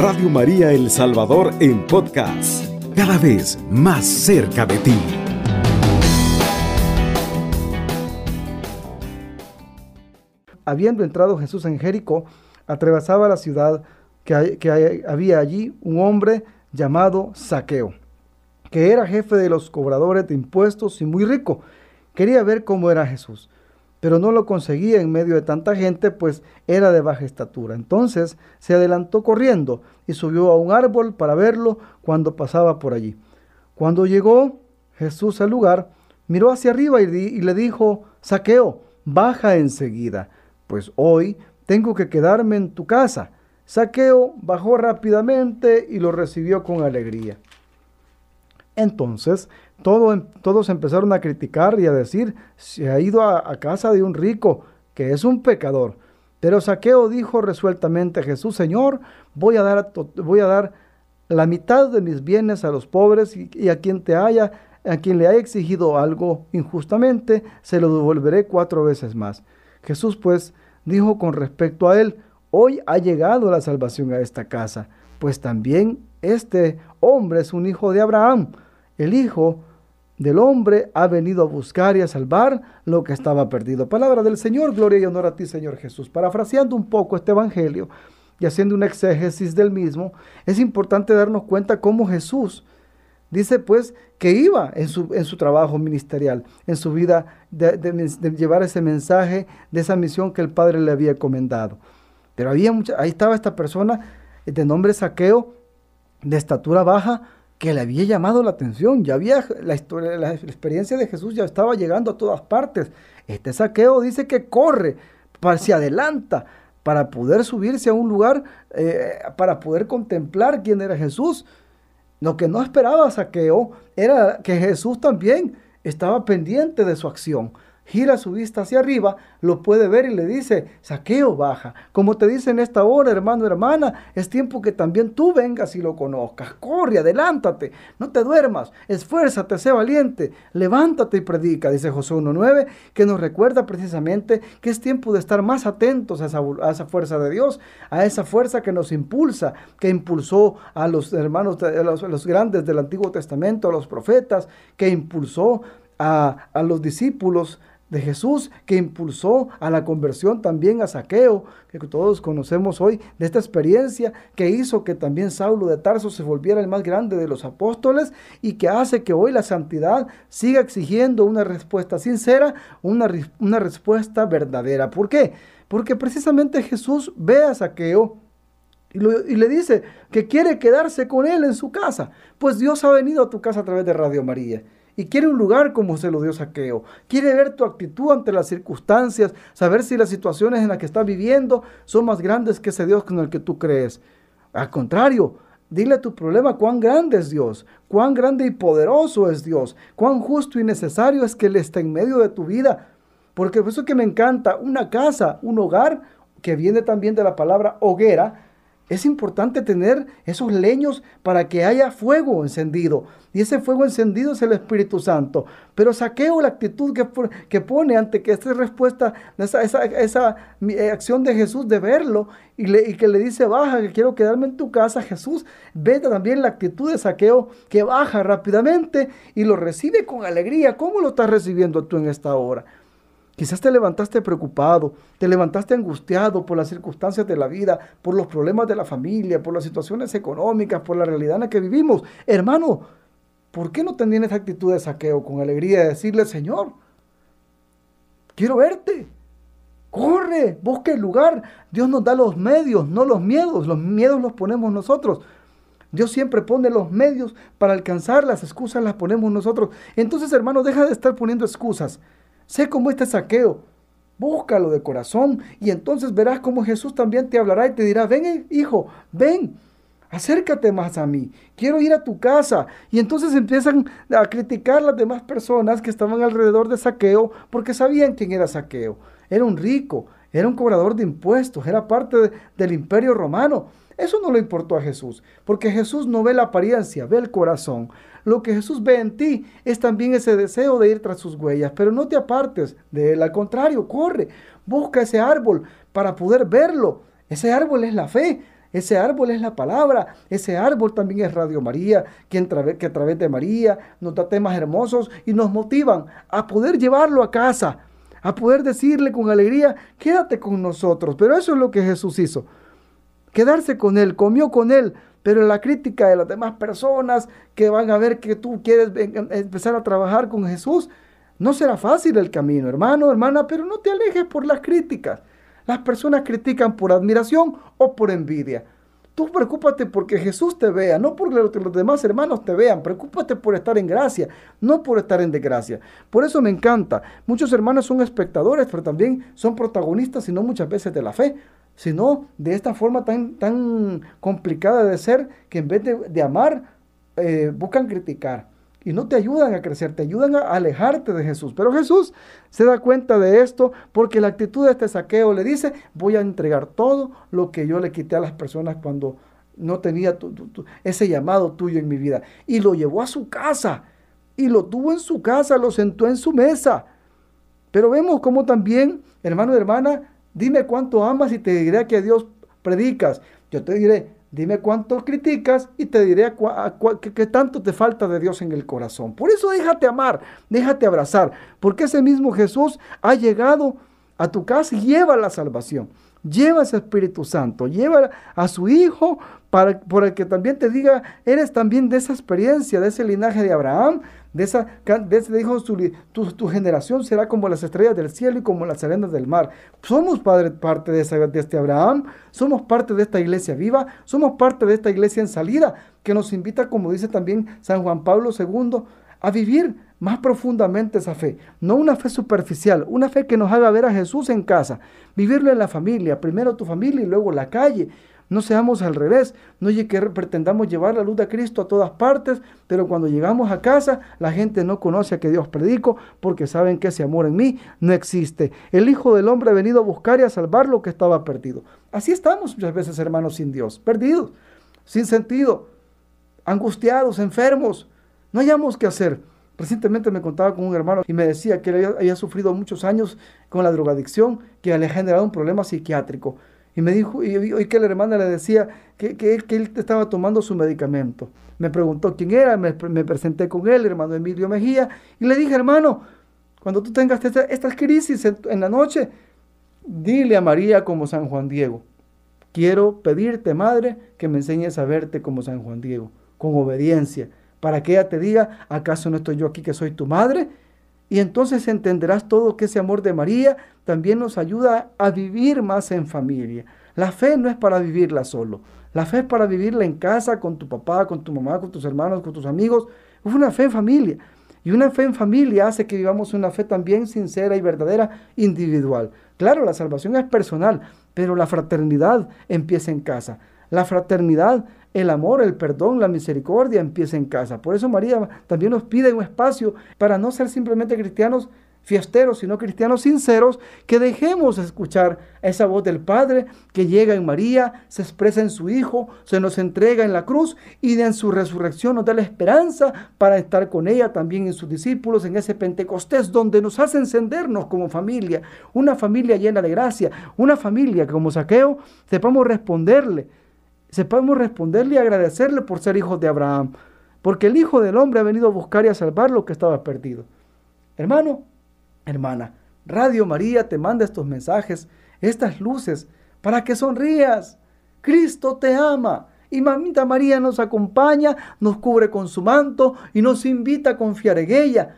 Radio María El Salvador en podcast, cada vez más cerca de ti. Habiendo entrado Jesús en Jericó, atravesaba la ciudad que, había allí un hombre llamado Saqueo, que era jefe de los cobradores de impuestos y muy rico. Quería ver cómo era Jesús pero no lo conseguía en medio de tanta gente, pues era de baja estatura. Entonces se adelantó corriendo y subió a un árbol para verlo cuando pasaba por allí. Cuando llegó Jesús al lugar, miró hacia arriba y, le dijo, Saqueo, baja enseguida, pues hoy tengo que quedarme en tu casa. Saqueo bajó rápidamente y lo recibió con alegría. Entonces todos empezaron a criticar y a decir, se ha ido a, casa de un rico, que es un pecador. Pero Saqueo dijo resueltamente a Jesús, Señor, voy a dar, voy a dar la mitad de mis bienes a los pobres y, a quien te haya, a quien le haya exigido algo injustamente, se lo devolveré cuatro veces más. Jesús pues dijo con respecto a él, hoy ha llegado la salvación a esta casa, pues también este hombre es un hijo de Abraham. El hijo del hombre ha venido a buscar y a salvar lo que estaba perdido. Palabra del Señor, gloria y honor a ti, Señor Jesús. Parafraseando un poco este Evangelio y haciendo un exégesis del mismo, es importante darnos cuenta cómo Jesús dice pues que iba en su, en su trabajo ministerial, en su vida de, de, llevar ese mensaje, de esa misión que el Padre le había encomendado. Pero había mucha, ahí estaba esta persona de nombre Saqueo, de estatura baja, que le había llamado la atención. Ya había la historia, la experiencia de Jesús ya estaba llegando a todas partes. Este saqueo dice que corre, se adelanta para poder subirse a un lugar, eh, para poder contemplar quién era Jesús. Lo que no esperaba saqueo era que Jesús también estaba pendiente de su acción gira su vista hacia arriba, lo puede ver y le dice, saqueo baja. Como te dice en esta hora, hermano, hermana, es tiempo que también tú vengas y lo conozcas. Corre, adelántate, no te duermas, esfuérzate, sé valiente, levántate y predica, dice José 1.9, que nos recuerda precisamente que es tiempo de estar más atentos a esa, fuerza de Dios, a esa fuerza que nos impulsa, que impulsó a los hermanos, a los, grandes del Antiguo Testamento, a los profetas, que impulsó a, a los discípulos de Jesús que impulsó a la conversión también a Saqueo, que todos conocemos hoy, de esta experiencia que hizo que también Saulo de Tarso se volviera el más grande de los apóstoles y que hace que hoy la santidad siga exigiendo una respuesta sincera, una, una respuesta verdadera. ¿Por qué? Porque precisamente Jesús ve a Saqueo y, y, le dice que quiere quedarse con él en su casa. Pues Dios ha venido a tu casa a través de Radio María y quiere un lugar como se lo dio Saqueo. Quiere ver tu actitud ante las circunstancias, saber si las situaciones en las que estás viviendo son más grandes que ese Dios con el que tú crees. Al contrario, dile a tu problema cuán grande es Dios, cuán grande y poderoso es Dios, cuán justo y necesario es que Él esté en medio de tu vida. Porque eso que me encanta, una casa, un hogar, que viene también de la palabra hoguera, es importante tener esos leños para que haya fuego encendido. Y ese fuego encendido es el Espíritu Santo. Pero saqueo la actitud que, que pone ante que esta respuesta, esa, esa, esa eh, acción de Jesús de verlo y, y, que le dice, baja, que quiero quedarme en tu casa. Jesús ve también la actitud de saqueo que baja rápidamente y lo recibe con alegría. ¿Cómo lo estás recibiendo tú en esta hora? Quizás te levantaste preocupado, te levantaste angustiado por las circunstancias de la vida, por los problemas de la familia, por las situaciones económicas, por la realidad en la que vivimos. Hermano, ¿por qué no tenías esa actitud de saqueo con alegría de decirle, Señor, quiero verte? Corre, busca el lugar. Dios nos da los medios, no los miedos. Los miedos los ponemos nosotros. Dios siempre pone los medios para alcanzar, las excusas las ponemos nosotros. Entonces, hermano, deja de estar poniendo excusas. Sé cómo este saqueo. Búscalo de corazón y entonces verás cómo Jesús también te hablará y te dirá, ven hijo, ven, acércate más a mí, quiero ir a tu casa. Y entonces empiezan a criticar las demás personas que estaban alrededor de Saqueo porque sabían quién era Saqueo. Era un rico, era un cobrador de impuestos, era parte del imperio romano. Eso no le importó a Jesús, porque Jesús no ve la apariencia, ve el corazón. Lo que Jesús ve en ti es también ese deseo de ir tras sus huellas, pero no te apartes de él, al contrario, corre, busca ese árbol para poder verlo. Ese árbol es la fe. Ese árbol es la palabra, ese árbol también es Radio María, que, que a través de María nos da temas hermosos y nos motivan a poder llevarlo a casa, a poder decirle con alegría, quédate con nosotros. Pero eso es lo que Jesús hizo, quedarse con Él, comió con Él. Pero la crítica de las demás personas que van a ver que tú quieres empezar a trabajar con Jesús, no será fácil el camino, hermano, hermana, pero no te alejes por las críticas. Las personas critican por admiración o por envidia. Tú preocúpate porque Jesús te vea, no porque los demás hermanos te vean. Preocúpate por estar en gracia, no por estar en desgracia. Por eso me encanta. Muchos hermanos son espectadores, pero también son protagonistas, y no muchas veces de la fe, sino de esta forma tan, tan complicada de ser que en vez de, amar, eh, buscan criticar y no te ayudan a crecer, te ayudan a alejarte de Jesús. Pero Jesús se da cuenta de esto porque la actitud de este saqueo le dice, voy a entregar todo lo que yo le quité a las personas cuando no tenía ese llamado tuyo en mi vida. Y lo llevó a su casa y lo tuvo en su casa, lo sentó en su mesa. Pero vemos cómo también, hermano y hermana, dime cuánto amas y te diré que Dios predicas. Yo te diré, Dime cuánto criticas y te diré qué tanto te falta de Dios en el corazón. Por eso déjate amar, déjate abrazar, porque ese mismo Jesús ha llegado a tu casa y lleva la salvación. Lleva ese Espíritu Santo, lleva a su Hijo para, el que también te diga, eres también de esa experiencia, de ese linaje de Abraham, de esa, de ese dijo, tu, generación será como las estrellas del cielo y como las arenas del mar. Somos padre, parte de, esa, de este Abraham, somos parte de esta iglesia viva, somos parte de esta iglesia en salida, que nos invita, como dice también San Juan Pablo II, a vivir más profundamente esa fe, no una fe superficial, una fe que nos haga ver a Jesús en casa, vivirlo en la familia, primero tu familia y luego la calle. No seamos al revés, no que pretendamos llevar la luz de Cristo a todas partes, pero cuando llegamos a casa la gente no conoce a que Dios predico porque saben que ese amor en mí no existe. El Hijo del Hombre ha venido a buscar y a salvar lo que estaba perdido. Así estamos muchas veces, hermanos, sin Dios, perdidos, sin sentido, angustiados, enfermos, no hayamos qué hacer. Recientemente me contaba con un hermano y me decía que él había, sufrido muchos años con la drogadicción, que le ha generado un problema psiquiátrico. Y me dijo, y hoy que la hermana le decía que, que, él estaba tomando su medicamento. Me preguntó quién era, me, presenté con él, hermano Emilio Mejía, y le dije, hermano, cuando tú tengas esta, crisis en la noche, dile a María como San Juan Diego. Quiero pedirte, madre, que me enseñes a verte como San Juan Diego, con obediencia para que ella te diga, ¿acaso no estoy yo aquí que soy tu madre? Y entonces entenderás todo que ese amor de María también nos ayuda a vivir más en familia. La fe no es para vivirla solo. La fe es para vivirla en casa, con tu papá, con tu mamá, con tus hermanos, con tus amigos. Es una fe en familia. Y una fe en familia hace que vivamos una fe también sincera y verdadera, individual. Claro, la salvación es personal, pero la fraternidad empieza en casa. La fraternidad el amor, el perdón, la misericordia empieza en casa. Por eso María también nos pide un espacio para no ser simplemente cristianos fiesteros, sino cristianos sinceros, que dejemos escuchar esa voz del Padre que llega en María, se expresa en su Hijo, se nos entrega en la cruz y en su resurrección nos da la esperanza para estar con ella también en sus discípulos en ese Pentecostés donde nos hace encendernos como familia, una familia llena de gracia, una familia que como saqueo sepamos responderle sepamos responderle y agradecerle por ser hijos de Abraham, porque el Hijo del Hombre ha venido a buscar y a salvar lo que estaba perdido. Hermano, hermana, Radio María te manda estos mensajes, estas luces, para que sonrías. Cristo te ama. Y mamita María nos acompaña, nos cubre con su manto y nos invita a confiar en ella.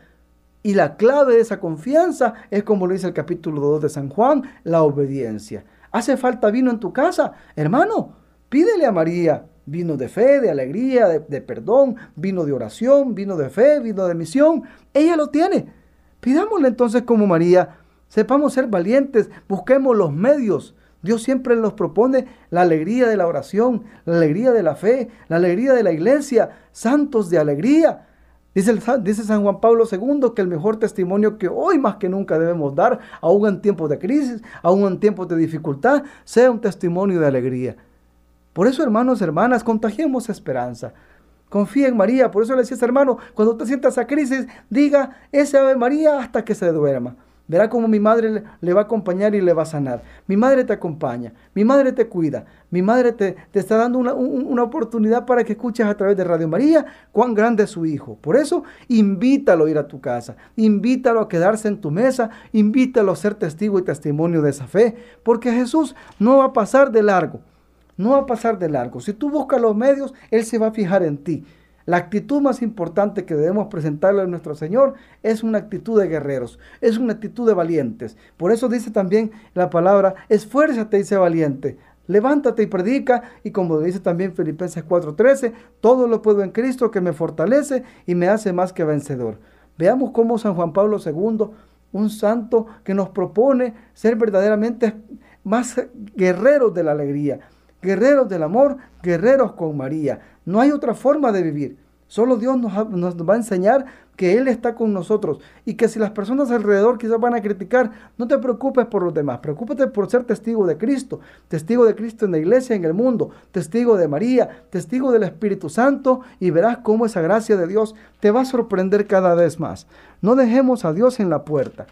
Y la clave de esa confianza es como lo dice el capítulo 2 de San Juan, la obediencia. ¿Hace falta vino en tu casa? Hermano, Pídele a María vino de fe, de alegría, de, perdón, vino de oración, vino de fe, vino de misión. Ella lo tiene. Pidámosle entonces como María, sepamos ser valientes, busquemos los medios. Dios siempre nos propone la alegría de la oración, la alegría de la fe, la alegría de la iglesia, santos de alegría. Dice, dice, San Juan Pablo II que el mejor testimonio que hoy más que nunca debemos dar, aún en tiempos de crisis, aún en tiempos de dificultad, sea un testimonio de alegría. Por eso, hermanos, hermanas, contagiemos esperanza. Confía en María. Por eso le decías, hermano, cuando te sientas a crisis, diga ese Ave María hasta que se duerma. Verá cómo mi madre le va a acompañar y le va a sanar. Mi madre te acompaña, mi madre te cuida, mi madre te, está dando una, una, oportunidad para que escuches a través de Radio María cuán grande es su hijo. Por eso, invítalo a ir a tu casa, invítalo a quedarse en tu mesa, invítalo a ser testigo y testimonio de esa fe, porque Jesús no va a pasar de largo, no va a pasar de largo. Si tú buscas los medios, Él se va a fijar en ti. La actitud más importante que debemos presentarle a nuestro Señor es una actitud de guerreros, es una actitud de valientes. Por eso dice también la palabra, esfuérzate y sé valiente. Levántate y predica, y como dice también Filipenses 4:13, todo lo puedo en Cristo que me fortalece y me hace más que vencedor. Veamos cómo San Juan Pablo II, un santo que nos propone ser verdaderamente más guerreros de la alegría, guerreros del amor, guerreros con María. No hay otra forma de vivir. Solo Dios nos, va a enseñar que Él está con nosotros y que si las personas alrededor quizás van a criticar, no te preocupes por los demás, preocúpate por ser testigo de Cristo, testigo de Cristo en la iglesia, en el mundo, testigo de María, testigo del Espíritu Santo y verás cómo esa gracia de Dios te va a sorprender cada vez más. No dejemos a Dios en la puerta,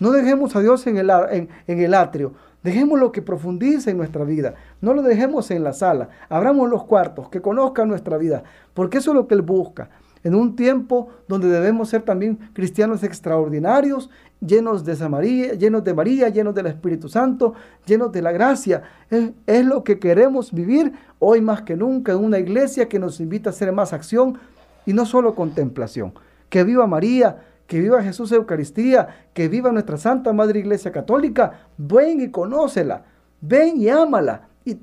no dejemos a Dios en el, en el atrio, Dejémoslo que profundice en nuestra vida. No lo dejemos en la sala. Abramos los cuartos, que conozca nuestra vida. Porque eso es lo que Él busca. En un tiempo donde debemos ser también cristianos extraordinarios, llenos de María, llenos de María, llenos del Espíritu Santo, llenos de la gracia. Es, es lo que queremos vivir hoy más que nunca en una iglesia que nos invita a hacer más acción y no solo contemplación. Que viva María, que viva Jesús Eucaristía, que viva nuestra Santa Madre Iglesia Católica, ven y conócela, ven y ámala. Y,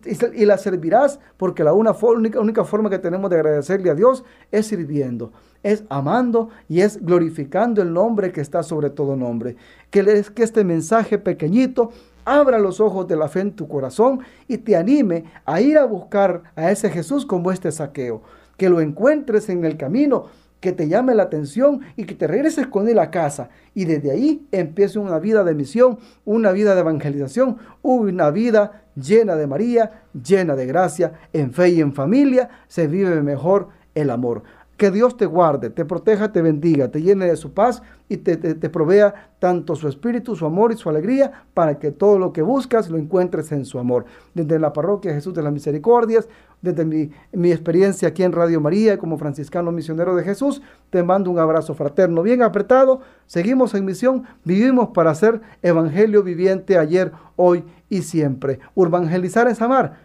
la servirás porque la única forma que tenemos de agradecerle a Dios es sirviendo, es amando y es glorificando el nombre que está sobre todo nombre. Que, que este mensaje pequeñito abra los ojos de la fe en tu corazón y te anime a ir a buscar a ese Jesús como este saqueo. Que lo encuentres en el camino que te llame la atención y que te regreses con él a casa. Y desde ahí empiece una vida de misión, una vida de evangelización, una vida llena de María, llena de gracia, en fe y en familia, se vive mejor el amor. Que Dios te guarde, te proteja, te bendiga, te llene de su paz y te, provea tanto su espíritu, su amor y su alegría para que todo lo que buscas lo encuentres en su amor. Desde la parroquia Jesús de las Misericordias, desde mi, experiencia aquí en Radio María como franciscano misionero de Jesús, te mando un abrazo fraterno bien apretado. Seguimos en misión, vivimos para ser evangelio viviente ayer, hoy y siempre. Urbangelizar es amar.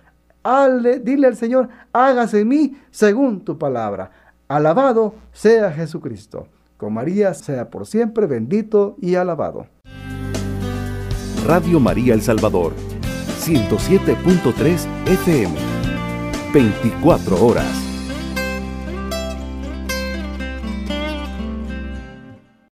dile al Señor, hágase en mí según tu palabra. Alabado sea Jesucristo. Con María sea por siempre bendito y alabado. Radio María El Salvador, 107.3 FM, 24 horas.